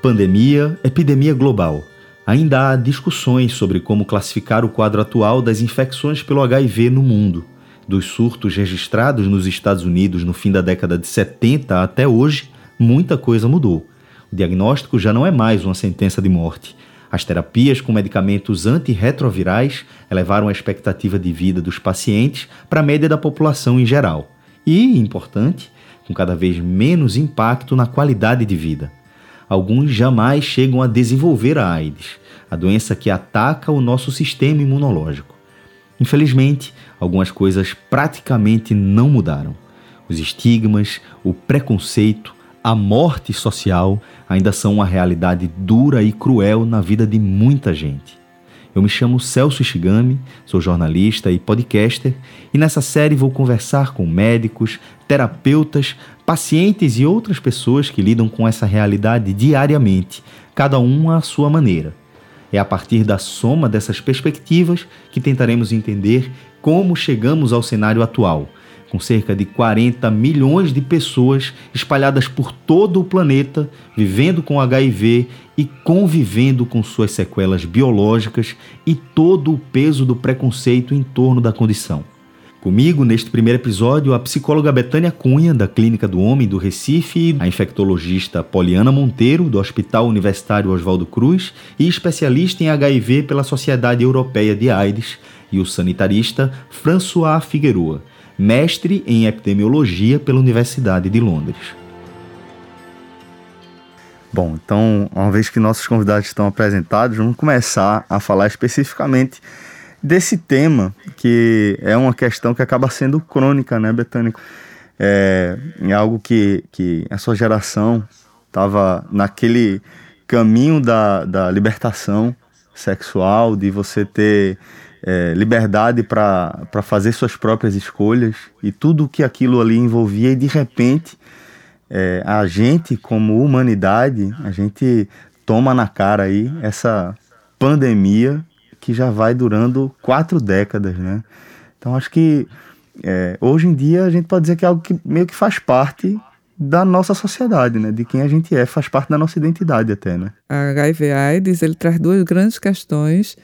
Pandemia, epidemia global. Ainda há discussões sobre como classificar o quadro atual das infecções pelo HIV no mundo. Dos surtos registrados nos Estados Unidos no fim da década de 70 até hoje, muita coisa mudou. O diagnóstico já não é mais uma sentença de morte. As terapias com medicamentos antirretrovirais elevaram a expectativa de vida dos pacientes para a média da população em geral. E, importante, com cada vez menos impacto na qualidade de vida. Alguns jamais chegam a desenvolver a AIDS, a doença que ataca o nosso sistema imunológico. Infelizmente, algumas coisas praticamente não mudaram. Os estigmas, o preconceito, a morte social ainda são uma realidade dura e cruel na vida de muita gente. Eu me chamo Celso Ishigami, sou jornalista e podcaster, e nessa série vou conversar com médicos, terapeutas, pacientes e outras pessoas que lidam com essa realidade diariamente, cada um à sua maneira. É a partir da soma dessas perspectivas que tentaremos entender como chegamos ao cenário atual, com cerca de 40 milhões de pessoas espalhadas por todo o planeta, vivendo com HIV e convivendo com suas sequelas biológicas e todo o peso do preconceito em torno da condição. Comigo, neste primeiro episódio, a psicóloga Betânia Cunha, da Clínica do Homem do Recife, a infectologista Poliana Monteiro, do Hospital Universitário Oswaldo Cruz, e especialista em HIV pela Sociedade Europeia de AIDS, e o sanitarista François Figueroa, mestre em epidemiologia pela Universidade de Londres. Bom, então, uma vez que nossos convidados estão apresentados, vamos começar a falar especificamente desse tema, que é uma questão que acaba sendo crônica, né, Betânico? É, é algo que, que a sua geração estava naquele caminho da, da libertação sexual, de você ter é, liberdade para fazer suas próprias escolhas e tudo que aquilo ali envolvia, e de repente é, a gente, como humanidade, a gente toma na cara aí essa pandemia que já vai durando quatro décadas, né? Então acho que é, hoje em dia a gente pode dizer que é algo que meio que faz parte da nossa sociedade, né? De quem a gente é, faz parte da nossa identidade até, né? A HIV/AIDS ele traz duas grandes questões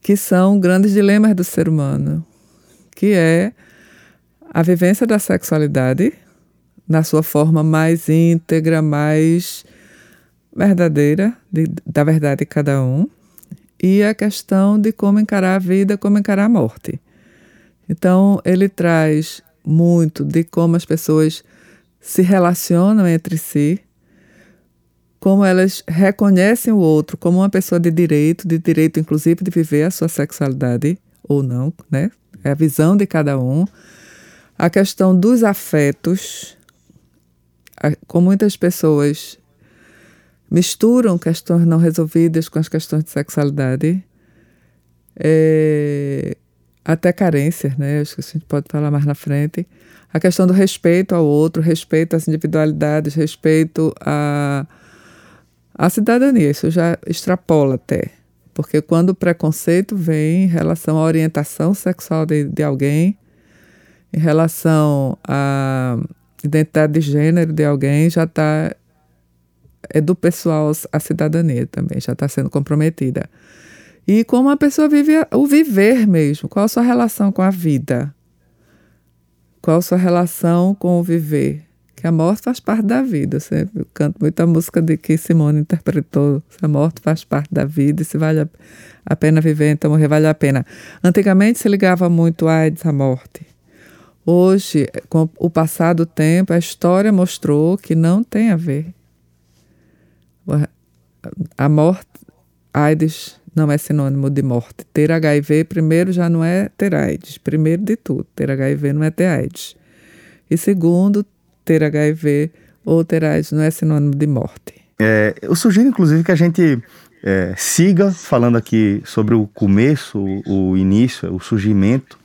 que são grandes dilemas do ser humano, que é a vivência da sexualidade na sua forma mais íntegra, mais verdadeira, de, da verdade de cada um, e a questão de como encarar a vida, como encarar a morte. Então, ele traz muito de como as pessoas se relacionam entre si, como elas reconhecem o outro como uma pessoa de direito, de direito inclusive de viver a sua sexualidade ou não, né? É a visão de cada um. A questão dos afetos, com muitas pessoas misturam questões não resolvidas com as questões de sexualidade. É, até carências, né? Acho que a gente pode falar mais na frente. A questão do respeito ao outro, respeito às individualidades, respeito à, à cidadania. Isso já extrapola até. Porque quando o preconceito vem em relação à orientação sexual de, de alguém, em relação à identidade de gênero de alguém, já está é do pessoal a cidadania também, já está sendo comprometida. E como a pessoa vive o viver mesmo, qual a sua relação com a vida? Qual a sua relação com o viver? Que a morte faz parte da vida. Eu sempre canto muita música de que Simone interpretou. A morte faz parte da vida e se vale a pena viver, então morrer vale a pena. Antigamente se ligava muito a AIDS à morte. Hoje, com o passar do tempo, a história mostrou que não tem a ver a morte, AIDS não é sinônimo de morte. Ter HIV, primeiro, já não é ter AIDS. Primeiro de tudo, ter HIV não é ter AIDS. E segundo, ter HIV ou ter AIDS não é sinônimo de morte. É, eu sugiro, inclusive, que a gente é, siga falando aqui sobre o começo, o, o início, o surgimento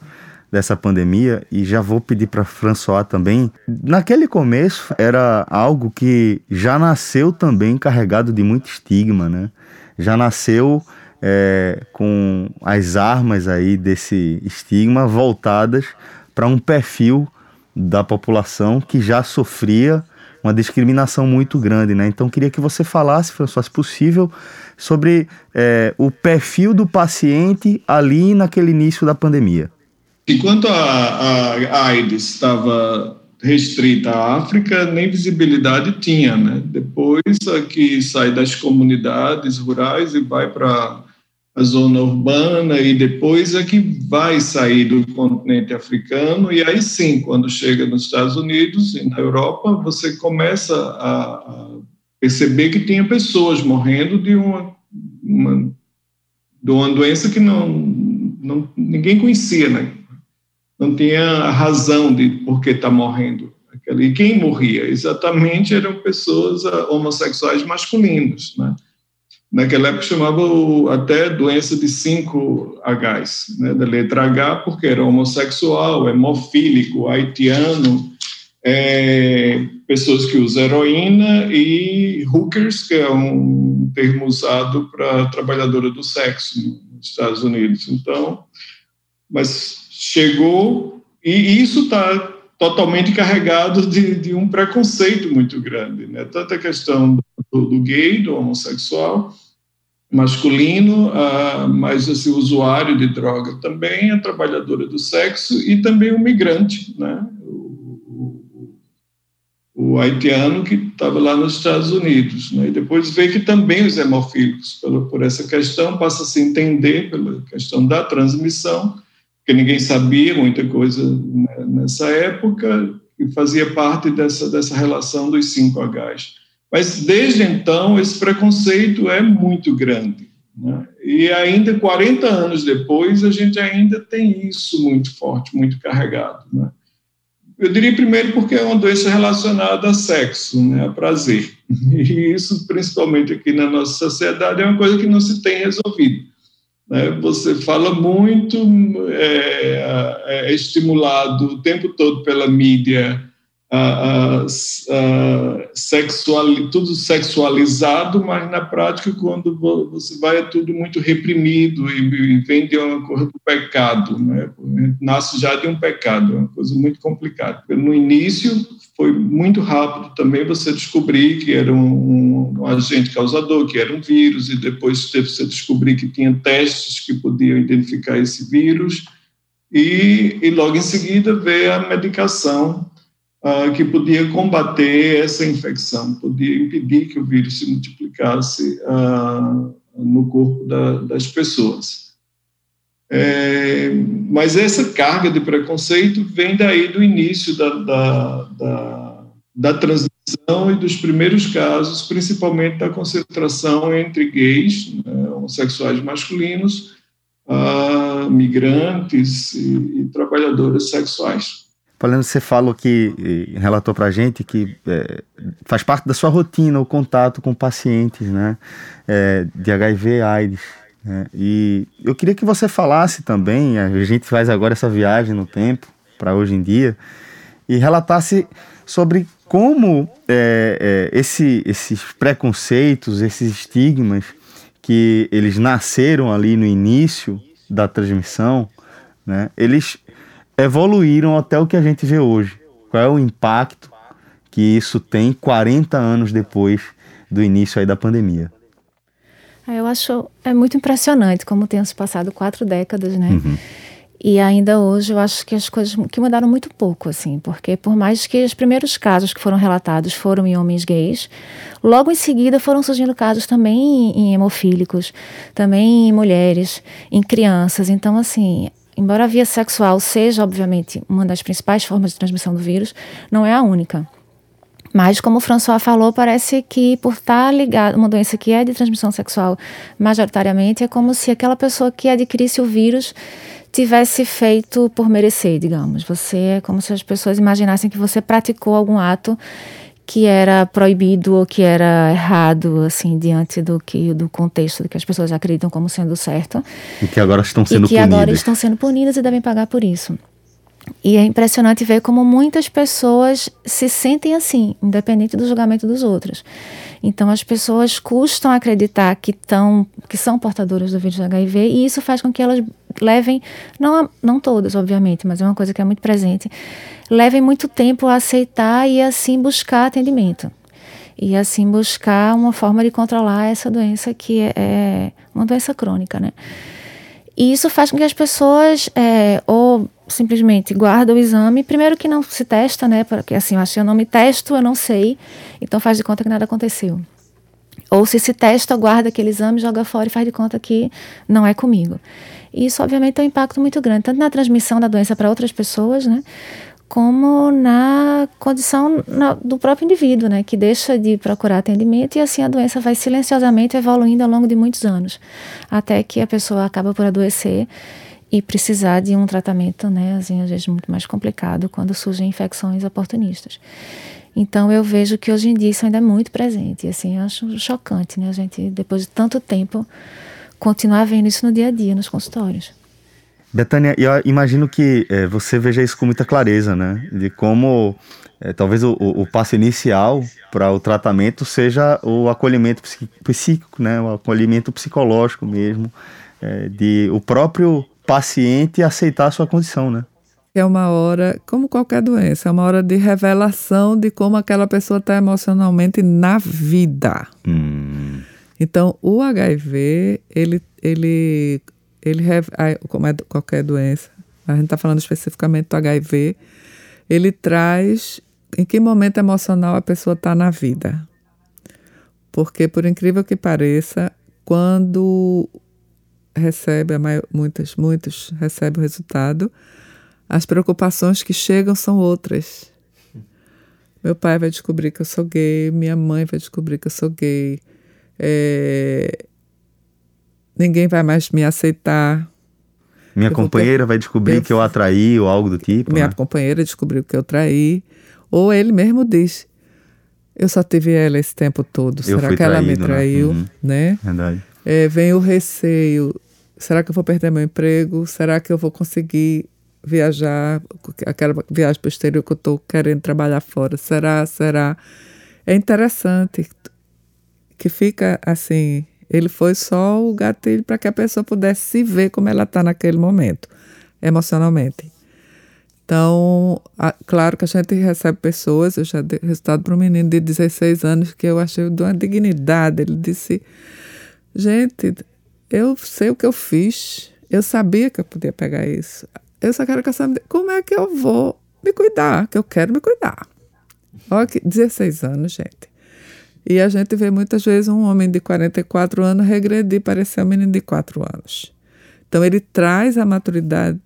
dessa pandemia e já vou pedir para François também. Naquele começo era algo que já nasceu também carregado de muito estigma, né? Já nasceu é, com as armas aí desse estigma voltadas para um perfil da população que já sofria uma discriminação muito grande, né? Então queria que você falasse, François, se possível, sobre é, o perfil do paciente ali naquele início da pandemia. Enquanto a, a, AIDS estava restrita à África, nem visibilidade tinha, né? Depois que sai das comunidades rurais e vai para a zona urbana e depois é que vai sair do continente africano e aí sim, quando chega nos Estados Unidos e na Europa, você começa a, perceber que tinha pessoas morrendo de uma, uma, de uma doença que não, não ninguém conhecia, né? Não tinha razão de por que está morrendo. E quem morria? Exatamente eram pessoas ah, homossexuais masculinos, né? Naquela época chamava até doença de 5 Hs, né, da letra H, porque era homossexual, hemofílico, haitiano, é, pessoas que usam heroína e hookers, que é um termo usado para trabalhadora do sexo nos Estados Unidos. Então, mas chegou, e isso está totalmente carregado de, de, um preconceito muito grande, né? Tanto a questão do, do gay, do homossexual, masculino, uh, mas esse usuário de droga também, a trabalhadora do sexo e também o migrante, né? O, haitiano que estava lá nos Estados Unidos, né? E depois vê que também os hemofílicos, por, por essa questão, passa a se entender pela questão da transmissão, porque ninguém sabia muita coisa né, nessa época e fazia parte dessa dessa relação dos 5Hs. Mas desde então, esse preconceito é muito grande. Né? E ainda 40 anos depois, a gente ainda tem isso muito forte, muito carregado. Né? Eu diria primeiro porque é uma doença relacionada a sexo, né, a prazer. E isso, principalmente aqui na nossa sociedade, é uma coisa que não se tem resolvido. Né? Você fala muito, é, é estimulado o tempo todo pela mídia sexual, tudo sexualizado, mas na prática, quando você vai, é tudo muito reprimido e, e vem de uma coisa do pecado, né? nasce já de um pecado, é uma coisa muito complicada. No início, foi muito rápido também você descobrir que era um, um, agente causador, que era um vírus, e depois teve você descobrir que tinha testes que podiam identificar esse vírus, e, e logo em seguida veio a medicação uh, que podia combater essa infecção, podia impedir que o vírus se multiplicasse uh, no corpo da, das pessoas. É, mas essa carga de preconceito vem daí do início da, da, da, da transição e dos primeiros casos, principalmente da concentração entre gays, né, homossexuais masculinos, uh, migrantes e, e trabalhadoras sexuais. Falando, você falou que, relatou para a gente que é, faz parte da sua rotina o contato com pacientes né, é, de HIV AIDS. Né, e eu queria que você falasse também, a gente faz agora essa viagem no tempo, para hoje em dia, e relatasse sobre como é, é, esse, esses preconceitos, esses estigmas, que eles nasceram ali no início da transmissão, né, eles evoluíram até o que a gente vê hoje. Qual é o impacto que isso tem 40 anos depois do início aí da pandemia? É, eu acho é muito impressionante como tem se passado quatro décadas, né? Uhum. E ainda hoje eu acho que as coisas que mudaram muito pouco, assim, porque por mais que os primeiros casos que foram relatados foram em homens gays, logo em seguida foram surgindo casos também em hemofílicos, também em mulheres, em crianças. Então, assim, embora a via sexual seja, obviamente, uma das principais formas de transmissão do vírus, não é a única. Mas, como o François falou, parece que por estar ligado, uma doença que é de transmissão sexual majoritariamente, é como se aquela pessoa que adquirisse o vírus tivesse feito por merecer, digamos. Você é como se as pessoas imaginassem que você praticou algum ato que era proibido ou que era errado, assim, diante do que do contexto do que as pessoas acreditam como sendo certo. E que agora estão sendo e que punidas. agora estão sendo punidas e devem pagar por isso. E é impressionante ver como muitas pessoas se sentem assim, independente do julgamento dos outros. Então as pessoas custam acreditar que, tão, que são portadoras do vírus HIV e isso faz com que elas levem, não, não todas, obviamente, mas é uma coisa que é muito presente, levem muito tempo a aceitar e assim buscar atendimento. E assim buscar uma forma de controlar essa doença que é, é uma doença crônica, né? E isso faz com que as pessoas é, ou simplesmente guardam o exame, primeiro que não se testa, né? Porque assim, eu acho que eu não me testo, eu não sei, então faz de conta que nada aconteceu. Ou se se testa, guarda aquele exame, joga fora e faz de conta que não é comigo. E isso, obviamente, tem um impacto muito grande, tanto na transmissão da doença para outras pessoas, né? Como na condição na, do próprio indivíduo, né? Que deixa de procurar atendimento e assim a doença vai silenciosamente evoluindo ao longo de muitos anos, até que a pessoa acaba por adoecer e precisar de um tratamento, né? Assim, às vezes muito mais complicado quando surgem infecções oportunistas. Então eu vejo que hoje em dia isso ainda é muito presente. E assim, acho chocante, né? A gente, depois de tanto tempo, continuar vendo isso no dia a dia, nos consultórios. Betânia, eu imagino que é, você veja isso com muita clareza, né? De como é, talvez o, o, passo inicial para o tratamento seja o acolhimento psíquico, né? O acolhimento psicológico mesmo, é, de o próprio paciente aceitar a sua condição, né? é uma hora, como qualquer doença, é uma hora de revelação de como aquela pessoa está emocionalmente na vida. Hum. Então, o HIV, ele, ele, ele, como é qualquer doença, a gente está falando especificamente do HIV, ele traz em que momento emocional a pessoa está na vida. Porque, por incrível que pareça, quando recebe, maior, muitos, muitos recebem o resultado, as preocupações que chegam são outras. Meu pai vai descobrir que eu sou gay, minha mãe vai descobrir que eu sou gay. É... Ninguém vai mais me aceitar. Minha eu companheira ter... vai descobrir eu... que eu atraí ou algo do tipo. Minha né? companheira descobriu que eu traí. Ou ele mesmo diz: Eu só tive ela esse tempo todo. Eu Será que traído, ela me né? traiu? Né? Uhum. né? Verdade. É, vem o receio: Será que eu vou perder meu emprego? Será que eu vou conseguir viajar, aquela viagem para o exterior que eu estou querendo trabalhar fora. Será? Será? É interessante que fica assim. Ele foi só o gatilho para que a pessoa pudesse se ver como ela está naquele momento, emocionalmente. Então, a, claro que a gente recebe pessoas, eu já dei resultado para um menino de 16 anos que eu achei de uma dignidade. Ele disse: Gente, eu sei o que eu fiz, eu sabia que eu podia pegar isso. Eu só quero que essa como é que eu vou me cuidar, que eu quero me cuidar. Olha que 16 anos, gente. E a gente vê muitas vezes um homem de 44 anos regredir para ser um menino de 4 anos. Então ele traz a maturidade,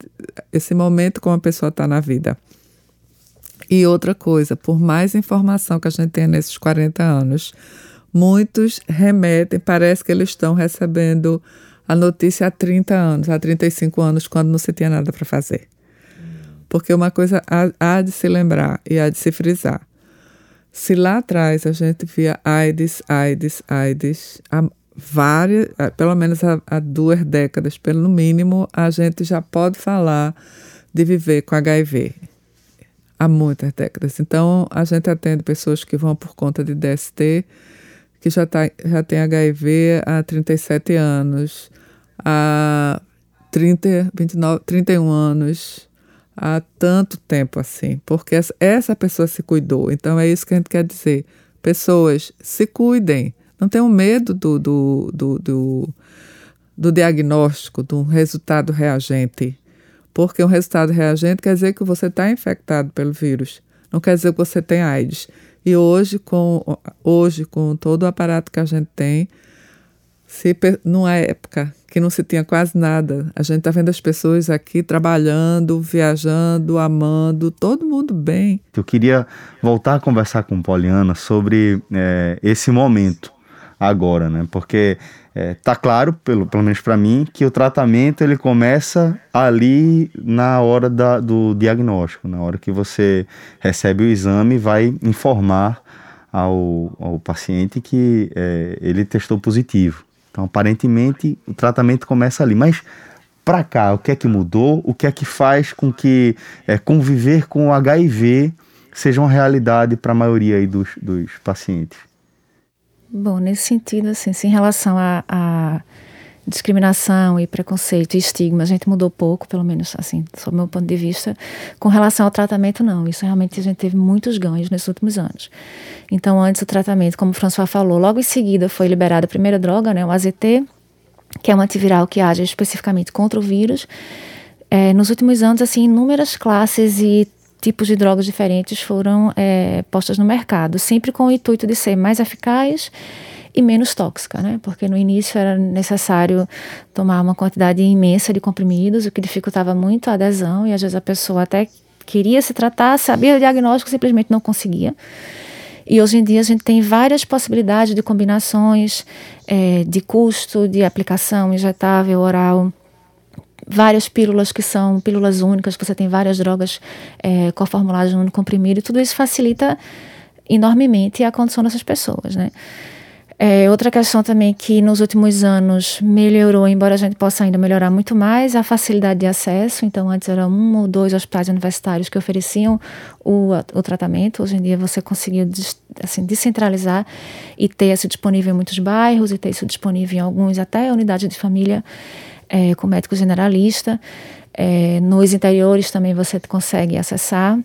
esse momento como a pessoa está na vida. E outra coisa, por mais informação que a gente tenha nesses 40 anos, muitos remetem, parece que eles estão recebendo a notícia há 30 anos, há 35 anos, quando não se tinha nada para fazer. Porque uma coisa há, há, de se lembrar e há de se frisar. Se lá atrás a gente via AIDS, AIDS, AIDS, há várias, pelo menos há, há duas décadas, pelo mínimo, a gente já pode falar de viver com HIV. Há muitas décadas. Então, a gente atende pessoas que vão por conta de DST, que já, tá, já tem HIV há 37 anos, há 30, 29, 31 anos, há tanto tempo assim, porque essa pessoa se cuidou. Então é isso que a gente quer dizer. Pessoas, se cuidem. Não tenham medo do, do, do, do, do diagnóstico, do resultado reagente. Porque um resultado reagente quer dizer que você está infectado pelo vírus. Não quer dizer que você tem AIDS. E hoje, com, hoje, com todo o aparato que a gente tem, se numa época que não se tinha quase nada, a gente está vendo as pessoas aqui trabalhando, viajando, amando, todo mundo bem. Eu queria voltar a conversar com Poliana sobre é, esse momento agora, né? Porque é, tá claro, pelo, pelo menos para mim, que o tratamento ele começa ali na hora da, do diagnóstico, na hora que você recebe o exame vai informar ao, ao paciente que é, ele testou positivo. Então, aparentemente, o tratamento começa ali. Mas para cá, o que é que mudou? O que é que faz com que é, conviver com o HIV seja uma realidade para a maioria dos, dos pacientes? Bom, nesse sentido, assim, em relação a, a discriminação e preconceito e estigma, a gente mudou pouco, pelo menos assim, sob meu ponto de vista. Com relação ao tratamento, não. Isso realmente a gente teve muitos ganhos nesses últimos anos. Então, antes o tratamento, como o François falou, logo em seguida foi liberada a primeira droga, né, o AZT, que é um antiviral que age especificamente contra o vírus. É, nos últimos anos, assim, inúmeras classes e tipos de drogas diferentes foram é, postas no mercado, sempre com o intuito de ser mais eficaz e menos tóxica, né? Porque no início era necessário tomar uma quantidade imensa de comprimidos, o que dificultava muito a adesão e às vezes a pessoa até queria se tratar, sabia o diagnóstico, simplesmente não conseguia. E hoje em dia a gente tem várias possibilidades de combinações é, de custo, de aplicação injetável, oral, várias pílulas que são pílulas únicas, você tem várias drogas é, formulagem no comprimido, e tudo isso facilita enormemente a condição dessas pessoas, né? É, outra questão também que nos últimos anos melhorou, embora a gente possa ainda melhorar muito mais, a facilidade de acesso. Então, antes eram um ou dois hospitais universitários que ofereciam o, o tratamento. Hoje em dia, você conseguiu assim, descentralizar e ter isso disponível em muitos bairros e ter isso disponível em alguns, até unidades de família é, com médico generalista. É, nos interiores também você consegue acessar.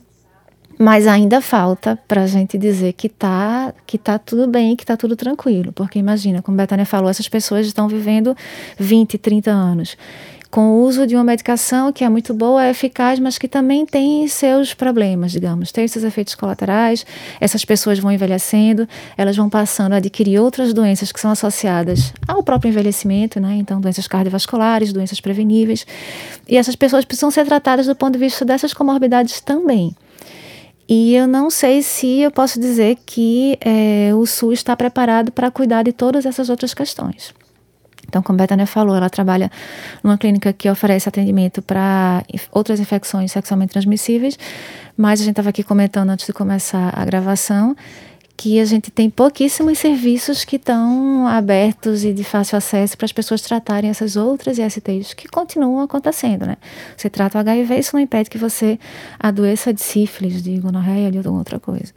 Mas ainda falta para a gente dizer que tá, que tá tudo bem, que tá tudo tranquilo. Porque imagina, como a Betânia falou, essas pessoas estão vivendo 20, 30 anos com o uso de uma medicação que é muito boa, é eficaz, mas que também tem seus problemas, digamos, tem seus efeitos colaterais. Essas pessoas vão envelhecendo, elas vão passando a adquirir outras doenças que são associadas ao próprio envelhecimento, né? Então, doenças cardiovasculares, doenças preveníveis. E essas pessoas precisam ser tratadas do ponto de vista dessas comorbidades também. E eu não sei se eu posso dizer que é, o SUS está preparado para cuidar de todas essas outras questões. Então, como a Betânia falou, ela trabalha numa clínica que oferece atendimento para outras infecções sexualmente transmissíveis, mas a gente estava aqui comentando antes de começar a gravação que a gente tem pouquíssimos serviços que estão abertos e de fácil acesso para as pessoas tratarem essas outras ISTs que continuam acontecendo, né? Você trata o HIV, isso não impede que você adoeça de sífilis, de gonorreia, de outra coisa.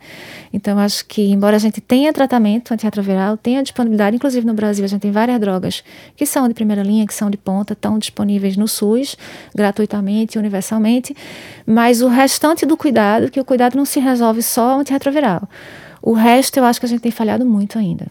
Então, acho que, embora a gente tenha tratamento antirretroviral, tenha disponibilidade, inclusive no Brasil, a gente tem várias drogas que são de primeira linha, que são de ponta, estão disponíveis no SUS, gratuitamente, universalmente, mas o restante do cuidado, que o cuidado não se resolve só antirretroviral. O resto eu acho que a gente tem falhado muito ainda.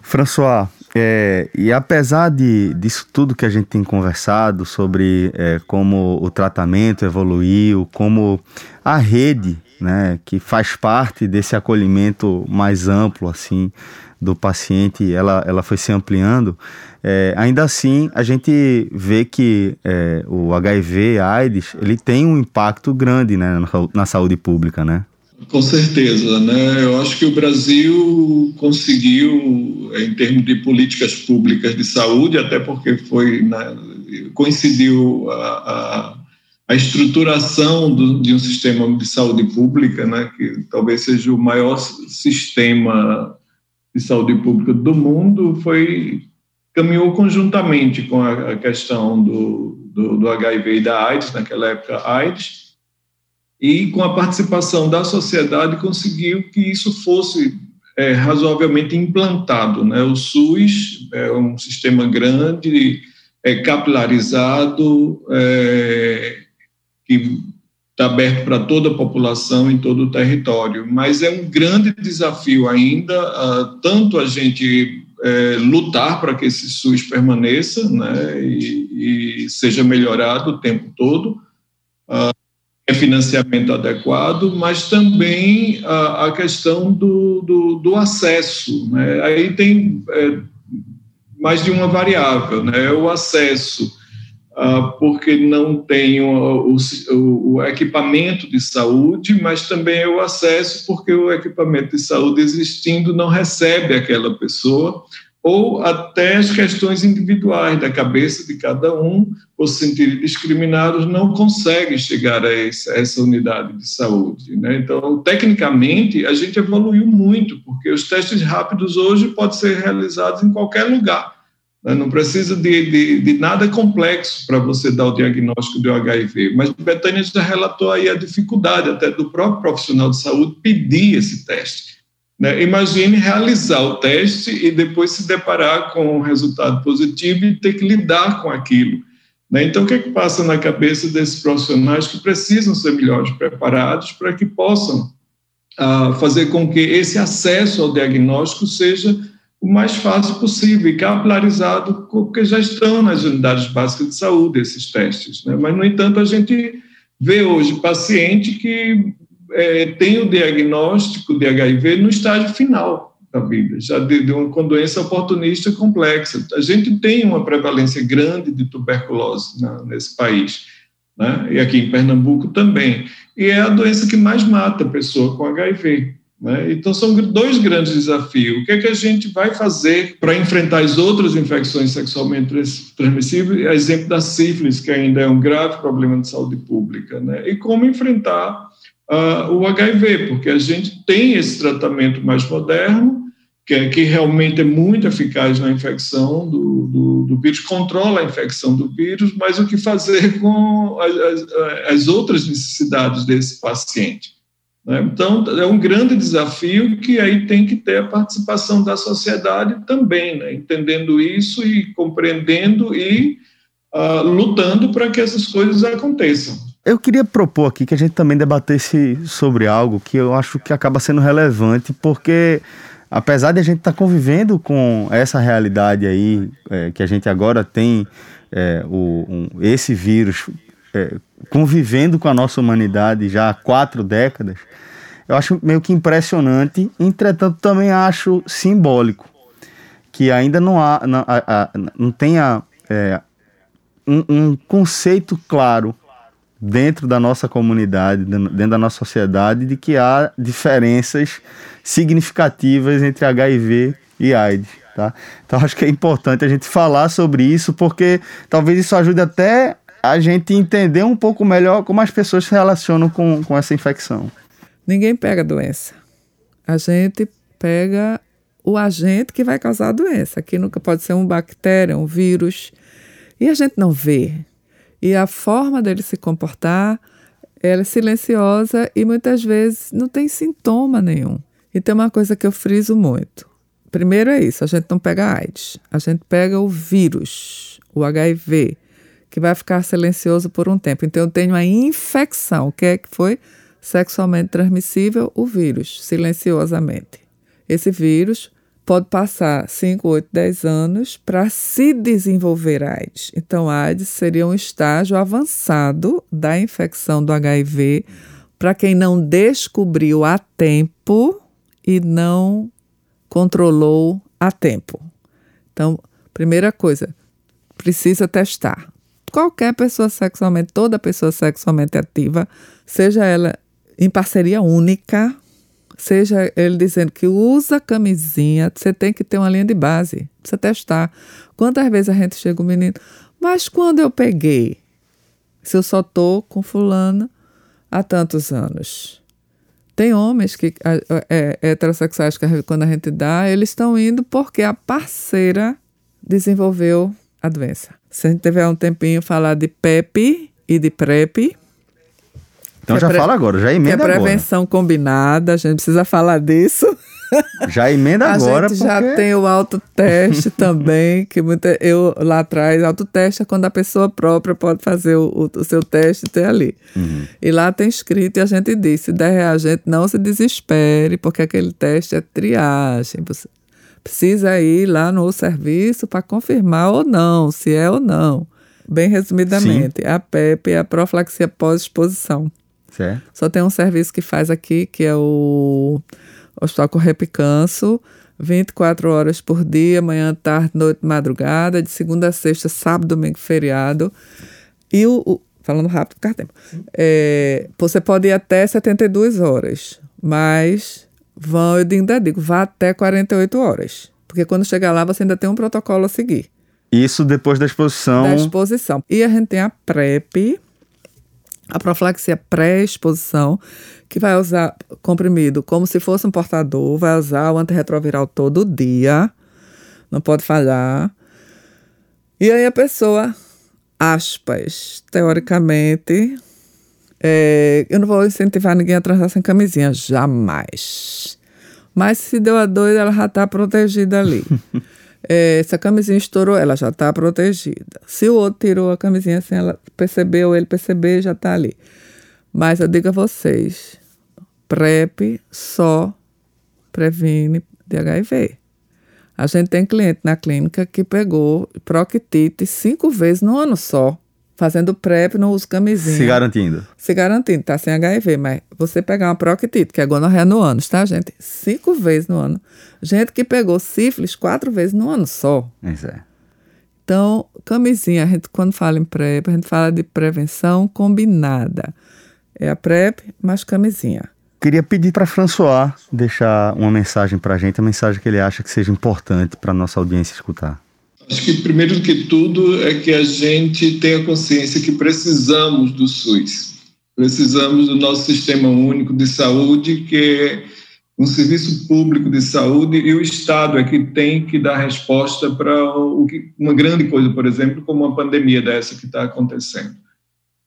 François, é, e apesar de, disso tudo que a gente tem conversado sobre é, como o tratamento evoluiu, como a rede, né, que faz parte desse acolhimento mais amplo, assim, do paciente, ela, ela foi se ampliando, é, ainda assim a gente vê que é, o HIV, AIDS, ele tem um impacto grande né, na, na saúde pública, né? Com certeza, né? Eu acho que o Brasil conseguiu, em termos de políticas públicas de saúde, até porque foi né, coincidiu a, a, a estruturação do, de um sistema de saúde pública, né? Que talvez seja o maior sistema de saúde pública do mundo, foi caminhou conjuntamente com a, a questão do, do, do HIV e da AIDS, naquela época AIDS e com a participação da sociedade conseguiu que isso fosse é, razoavelmente implantado. Né? O SUS é um sistema grande, é, capilarizado, é, que está aberto para toda a população em todo o território, mas é um grande desafio ainda, tanto a gente é, lutar para que esse SUS permaneça né, e, e seja melhorado o tempo todo, financiamento adequado, mas também a, a questão do, do, do acesso. Né? Aí tem é, mais de uma variável, né? o acesso, ah, porque não tem o, o, o, equipamento de saúde, mas também é o acesso, porque o equipamento de saúde existindo não recebe aquela pessoa, ou até as questões individuais da cabeça de cada um, por se sentirem discriminados, não conseguem chegar a essa, a essa unidade de saúde. Né? Então, tecnicamente, a gente evoluiu muito, porque os testes rápidos hoje podem ser realizados em qualquer lugar. Né? Não precisa de, de, de nada complexo para você dar o diagnóstico do HIV. Mas Betânia já relatou aí a dificuldade até do próprio profissional de saúde pedir esse teste Né? Imagine realizar o teste e depois se deparar com um resultado positivo e ter que lidar com aquilo. Né? Então, o que, é que passa na cabeça desses profissionais que precisam ser melhores preparados para que possam uh, fazer com que esse acesso ao diagnóstico seja o mais fácil possível e capilarizado, porque já estão nas unidades básicas de saúde esses testes. Né? Mas, no entanto, a gente vê hoje paciente que é, tem o diagnóstico de HIV no estágio final da vida, já de, de uma, com doença oportunista complexa. A gente tem uma prevalência grande de tuberculose na, nesse país, né? e aqui em Pernambuco também. E é a doença que mais mata a pessoa com HIV. Né? Então, são dois grandes desafios. O que é que a gente vai fazer para enfrentar as outras infecções sexualmente transmissíveis? Exemplo da sífilis, que ainda é um grave problema de saúde pública. Né? E como enfrentar uh, o HIV, porque a gente tem esse tratamento mais moderno, que, é, que realmente é muito eficaz na infecção do, do, do, vírus, controla a infecção do vírus, mas o que fazer com as, as, as outras necessidades desse paciente? Né? Então, é um grande desafio que aí tem que ter a participação da sociedade também, né? entendendo isso e compreendendo e uh, lutando para que essas coisas aconteçam. Eu queria propor aqui que a gente também debatesse sobre algo que eu acho que acaba sendo relevante, porque apesar de a gente estar tá convivendo com essa realidade aí, é, que a gente agora tem é, o, um, esse vírus é, convivendo com a nossa humanidade já há quatro décadas, eu acho meio que impressionante, entretanto também acho simbólico que ainda não há, não, a, a, não tenha é, um, um conceito claro dentro da nossa comunidade, dentro da nossa sociedade, de que há diferenças significativas entre HIV e AIDS. Tá? Então acho que é importante a gente falar sobre isso, porque talvez isso ajude até a gente entender um pouco melhor como as pessoas se relacionam com, com essa infecção. Ninguém pega a doença. A gente pega o agente que vai causar a doença, que nunca pode ser um bactéria, um vírus. E a gente não vê. E a forma dele se comportar, ela é silenciosa e muitas vezes não tem sintoma nenhum. E tem uma coisa que eu friso muito. Primeiro é isso, a gente não pega AIDS, a gente pega o vírus, o HIV, que vai ficar silencioso por um tempo. Então eu tenho a infecção, que é que foi sexualmente transmissível, o vírus, silenciosamente. Esse vírus pode passar 5, 8, 10 anos para se desenvolver AIDS. Então, AIDS seria um estágio avançado da infecção do HIV para quem não descobriu a tempo e não controlou a tempo. Então, primeira coisa, precisa testar. Qualquer pessoa sexualmente, toda pessoa sexualmente ativa, seja ela em parceria única seja ele dizendo que usa camisinha, você tem que ter uma linha de base, precisa testar. Quantas vezes a gente chega o menino, mas quando eu peguei, se eu só tô com fulano há tantos anos. Tem homens que é, heterossexuais que quando a gente dá, eles estão indo porque a parceira desenvolveu a doença. Se a gente tiver um tempinho falar de PEP e de PrEP, então é já pre... fala agora, já emenda agora. É prevenção agora. combinada, a gente precisa falar disso. Já emenda a agora. A gente porque... já tem o autoteste também, que muita, eu lá atrás, autoteste é quando a pessoa própria pode fazer o, o, o seu teste e ter ali. Uhum. E lá tem escrito e a gente diz, se der reagente, não se desespere, porque aquele teste é triagem. Você precisa ir lá no serviço para confirmar ou não, se é ou não. Bem resumidamente, Sim. a PEP é a profilaxia pós-exposição. Certo. Só tem um serviço que faz aqui, que é o Hospital Correpicanso, 24 horas por dia, manhã, tarde, noite, madrugada, de segunda a sexta, sábado, domingo, feriado. E o, o falando rápido, ficar tempo. É, você pode ir até 72 horas, mas vão, eu ainda digo, vá até 48 horas. Porque quando chegar lá, você ainda tem um protocolo a seguir. Isso depois da exposição. Da exposição. E a gente tem a PrEP, a profilaxia pré-exposição, que vai usar comprimido como se fosse um portador, vai usar o antirretroviral todo dia, não pode falhar. E aí a pessoa, aspas, teoricamente, é, eu não vou incentivar ninguém a transar sem camisinha, jamais. Mas se deu a doida, ela já está protegida ali. é, se a camisinha estourou, ela já está protegida. Se o outro tirou a camisinha assim, ela percebeu, ele percebeu, já está ali. Mas eu digo a vocês, PrEP só previne de HIV. A gente tem cliente na clínica que pegou proctite cinco vezes no ano só, fazendo PrEP, não usa camisinha. Se garantindo. Se garantindo, tá sem HIV, mas você pegar uma proctite, que é gonorreia no ano, tá, gente? Cinco vezes no ano. Gente que pegou sífilis quatro vezes no ano só. Isso é. Então, camisinha, a gente, quando fala em PrEP, a gente fala de prevenção combinada. É a PrEP mais camisinha. Queria pedir para François deixar uma mensagem para a gente, a mensagem que ele acha que seja importante para nossa audiência escutar. Acho que, primeiro do que tudo, é que a gente tenha consciência que precisamos do SUS. Precisamos do nosso sistema único de saúde, que é um serviço público de saúde, e o Estado é que tem que dar resposta para uma grande coisa, por exemplo, como uma pandemia dessa que está acontecendo.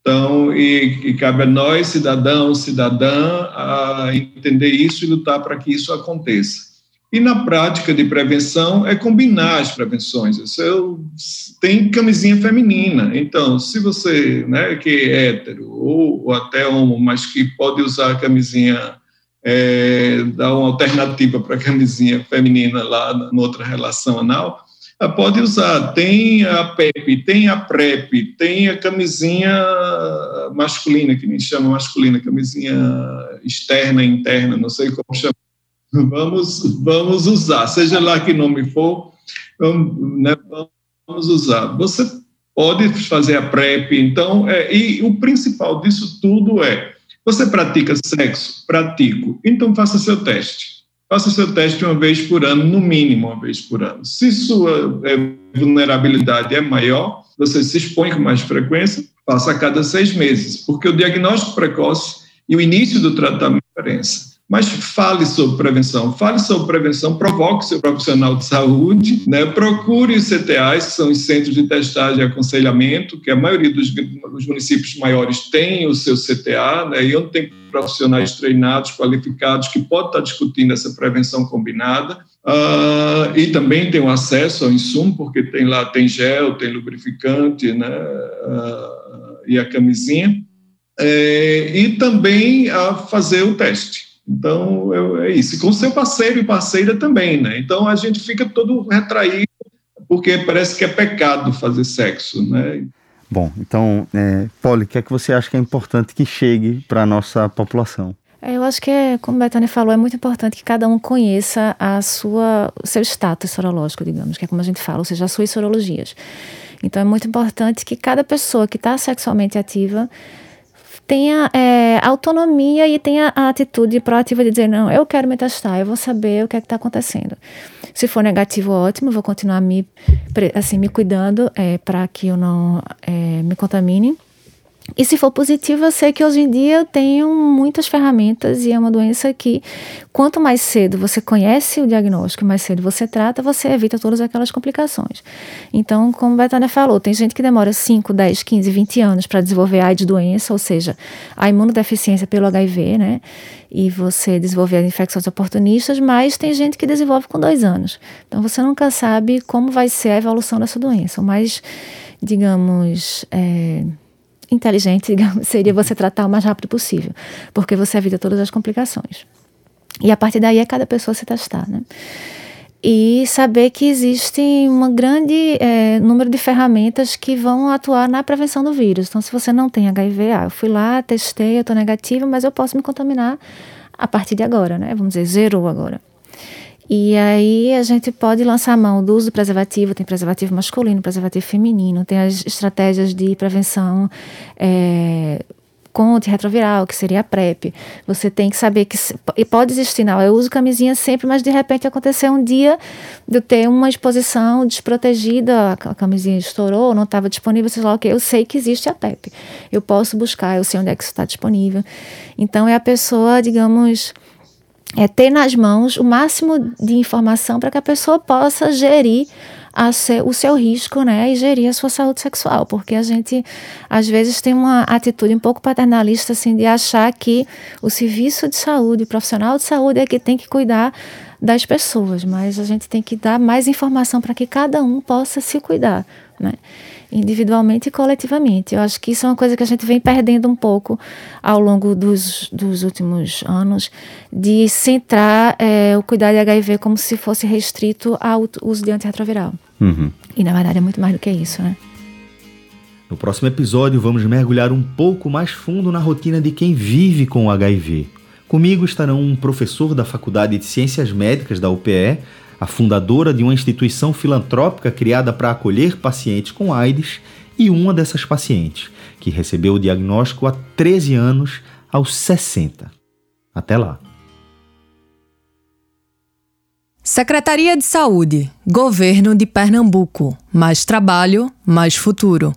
Então, e, e, cabe a nós, cidadãos, cidadã, a entender isso e lutar para que isso aconteça. E na prática de prevenção é combinar as prevenções. Eu, tem camisinha feminina, então, se você, né, que é hétero ou, ou até homo, mas que pode usar a camisinha, é, dar uma alternativa para a camisinha feminina lá na, outra relação anal, pode usar. Tem a PEP, tem a PrEP, tem a camisinha masculina, que nem chama masculina, camisinha externa, interna, não sei como chama. Vamos, vamos usar, seja lá que nome for, vamos, né, usar. Você pode fazer a PrEP, então, é, e o principal disso tudo é: você pratica sexo? Pratico. Então, faça seu teste faça seu teste uma vez por ano, no mínimo uma vez por ano. Se sua é, vulnerabilidade é maior, você se expõe com mais frequência, faça a cada seis meses, porque o diagnóstico precoce e o início do tratamento é diferença. Mas fale sobre prevenção, fale sobre prevenção, provoque seu profissional de saúde, né? procure os CTAs, que são os centros de testagem e aconselhamento, que a maioria dos, dos municípios maiores tem o seu CTA, né? e onde tem profissionais treinados, qualificados, que podem estar discutindo essa prevenção combinada. Uh, e também tem o acesso ao insumo, porque tem lá, tem gel, tem lubrificante, né? Uh, e a camisinha. É, e também a fazer o teste. Então, é isso. E com seu parceiro e parceira também, né? Então, a gente fica todo retraído, porque parece que é pecado fazer sexo, né? Bom, então, é, Polly, o que é que você acha que é importante que chegue para a nossa população? É, eu acho que, é, como a Betânia falou, é muito importante que cada um conheça a sua, o seu status sorológico, digamos, que é como a gente fala, ou seja, as suas sorologias. Então, é muito importante que cada pessoa que está sexualmente ativa tenha é, autonomia e tenha a atitude proativa de dizer, não, eu quero me testar, eu vou saber o que é que está acontecendo. Se for negativo, ótimo, vou continuar me, assim, me cuidando é, para que eu não é, me contamine. E se for positivo, eu sei que hoje em dia eu tenho muitas ferramentas e é uma doença que, quanto mais cedo você conhece o diagnóstico, mais cedo você trata, você evita todas aquelas complicações. Então, como a Betânia falou, tem gente que demora 5, 10, 15, 20 anos para desenvolver a AIDS doença, ou seja, a imunodeficiência pelo HIV, né? E você desenvolver as infecções oportunistas, mas tem gente que desenvolve com dois anos. Então, você nunca sabe como vai ser a evolução dessa doença. O mais, digamos, é, inteligente, digamos, seria você tratar o mais rápido possível, porque você evita todas as complicações. E a partir daí é cada pessoa se testar, né? E saber que existe um grande é, número de ferramentas que vão atuar na prevenção do vírus. Então, se você não tem HIV, ah, eu fui lá, testei, eu estou negativa, mas eu posso me contaminar a partir de agora, né? Vamos dizer, zerou agora. E aí a gente pode lançar a mão do uso preservativo, tem preservativo masculino, preservativo feminino, tem as estratégias de prevenção é, com antirretroviral, que seria a PrEP. Você tem que saber que pode existir, não, eu uso camisinha sempre, mas de repente aconteceu um dia de eu ter uma exposição desprotegida, a camisinha estourou, não estava disponível, sei lá o que, eu sei que existe a PrEP. Eu posso buscar, eu sei onde é que isso está disponível. Então é a pessoa, digamos, é ter nas mãos o máximo de informação para que a pessoa possa gerir o seu risco, né, e gerir a sua saúde sexual, porque a gente às vezes tem uma atitude um pouco paternalista assim de achar que o serviço de saúde, o profissional de saúde é que tem que cuidar das pessoas, mas a gente tem que dar mais informação para que cada um possa se cuidar, né? individualmente e coletivamente. Eu acho que isso é uma coisa que a gente vem perdendo um pouco ao longo dos, dos últimos anos, de centrar é, o cuidado de HIV como se fosse restrito ao uso de antirretroviral. Uhum. E na verdade é muito mais do que isso, né? No próximo episódio, vamos mergulhar um pouco mais fundo na rotina de quem vive com HIV. Comigo estarão um professor da Faculdade de Ciências Médicas da UPE, a fundadora de uma instituição filantrópica criada para acolher pacientes com AIDS, e uma dessas pacientes, que recebeu o diagnóstico há 13 anos, aos 60. Até lá. Secretaria de Saúde, Governo de Pernambuco. Mais trabalho, mais futuro.